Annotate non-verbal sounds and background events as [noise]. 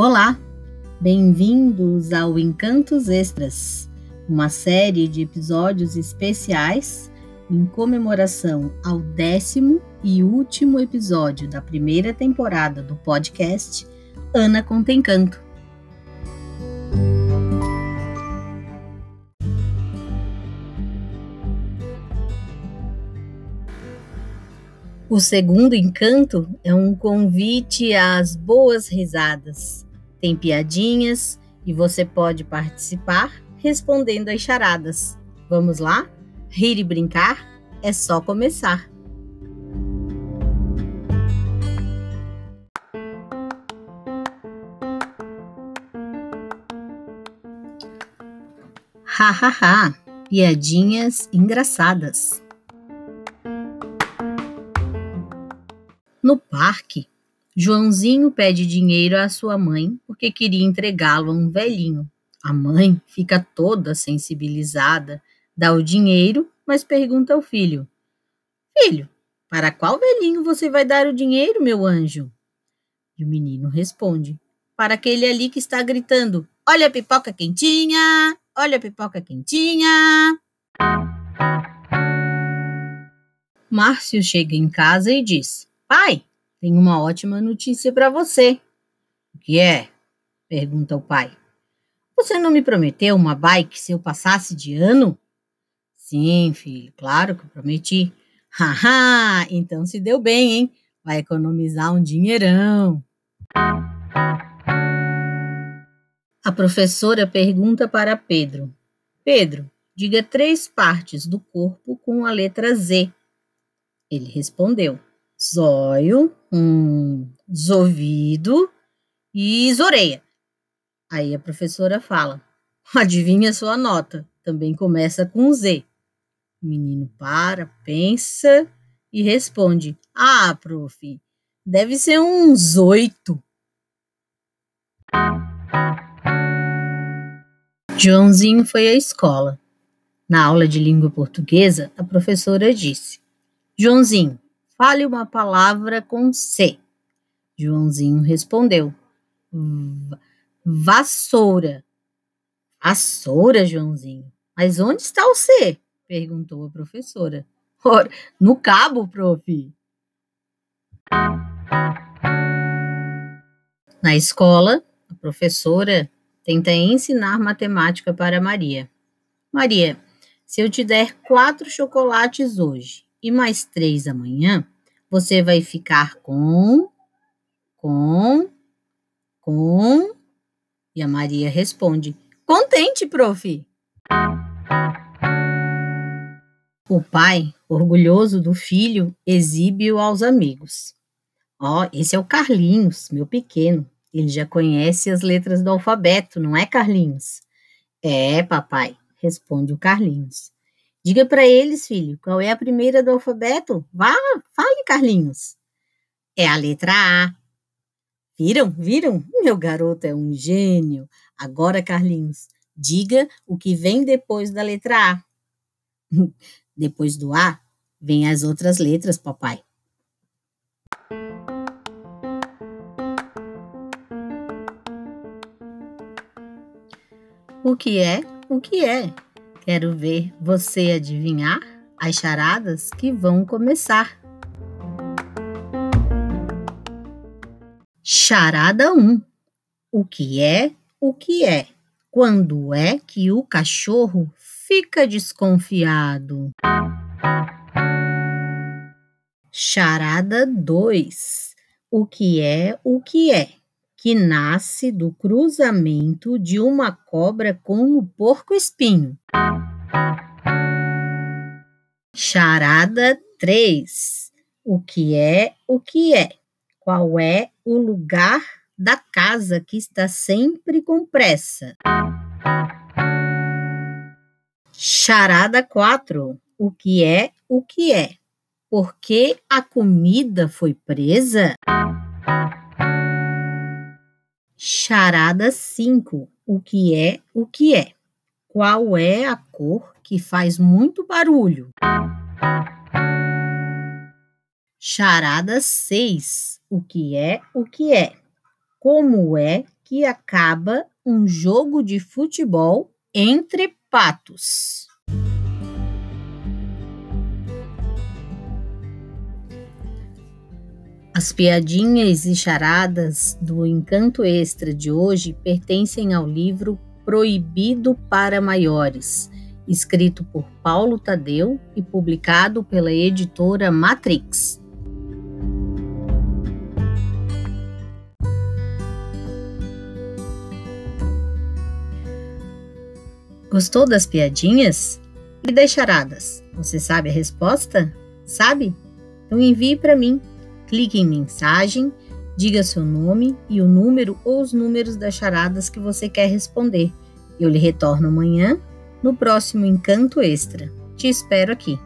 Olá, bem-vindos ao Encantos Extras, uma série de episódios especiais em comemoração ao décimo e último episódio da primeira temporada do podcast Ana Conta Encanto. O segundo encanto é um convite às boas risadas. Tem piadinhas e você pode participar respondendo às charadas. Vamos lá? Rir e brincar é só começar. Ha ha ha! Piadinhas engraçadas. No parque, Joãozinho pede dinheiro à sua mãe porque queria entregá-lo a um velhinho. A mãe fica toda sensibilizada, dá o dinheiro, mas pergunta ao filho: Filho, para qual velhinho você vai dar o dinheiro, meu anjo? E o menino responde: Para aquele ali que está gritando: Olha a pipoca quentinha! Olha a pipoca quentinha! Márcio chega em casa e diz: Pai, tenho uma ótima notícia para você. O que é? pergunta o pai. Você não me prometeu uma bike se eu passasse de ano? Sim, filho, claro que prometi. [laughs] Haha, então se deu bem, hein? Vai economizar um dinheirão. A professora pergunta para Pedro: Pedro, diga três partes do corpo com a letra Z. Ele respondeu: zóio, um ouvido e zoreia. Aí a professora fala: [laughs] adivinha sua nota? Também começa com Z. O menino para, pensa e responde: Ah, prof, deve ser uns oito. Joãozinho foi à escola. Na aula de língua portuguesa, a professora disse: Joãozinho, Fale uma palavra com C. Joãozinho respondeu: Vassoura. Vassoura, Joãozinho. Mas onde está o C? perguntou a professora. Ora, no cabo, prof. Na escola, a professora tenta ensinar matemática para Maria. Maria, se eu te der quatro chocolates hoje e mais três amanhã, você vai ficar com, com, com. E a Maria responde: Contente, prof. O pai, orgulhoso do filho, exibe-o aos amigos. Ó, oh, esse é o Carlinhos, meu pequeno. Ele já conhece as letras do alfabeto, não é, Carlinhos? É, papai, responde o Carlinhos. Diga para eles, filho, qual é a primeira do alfabeto? Vá, fale, Carlinhos. É a letra A. Viram? Viram? Meu garoto é um gênio. Agora, Carlinhos, diga o que vem depois da letra A. [laughs] depois do A, vem as outras letras, papai. O que é? O que é? Quero ver você adivinhar as charadas que vão começar. Charada 1. O que é? O que é? Quando é que o cachorro fica desconfiado? Charada 2. O que é? O que é? Que nasce do cruzamento de uma cobra com o porco-espinho. Charada 3. O que é o que é? Qual é o lugar da casa que está sempre com pressa? Charada 4. O que é o que é? Por que a comida foi presa? Charada 5. O que é o que é? Qual é a cor que faz muito barulho? Charada 6. O que é o que é? Como é que acaba um jogo de futebol entre patos. As piadinhas e charadas do Encanto Extra de hoje pertencem ao livro Proibido para Maiores, escrito por Paulo Tadeu e publicado pela editora Matrix. Gostou das piadinhas? E das charadas? Você sabe a resposta? Sabe? Então envie para mim Clique em mensagem, diga seu nome e o número ou os números das charadas que você quer responder. Eu lhe retorno amanhã no próximo Encanto Extra. Te espero aqui.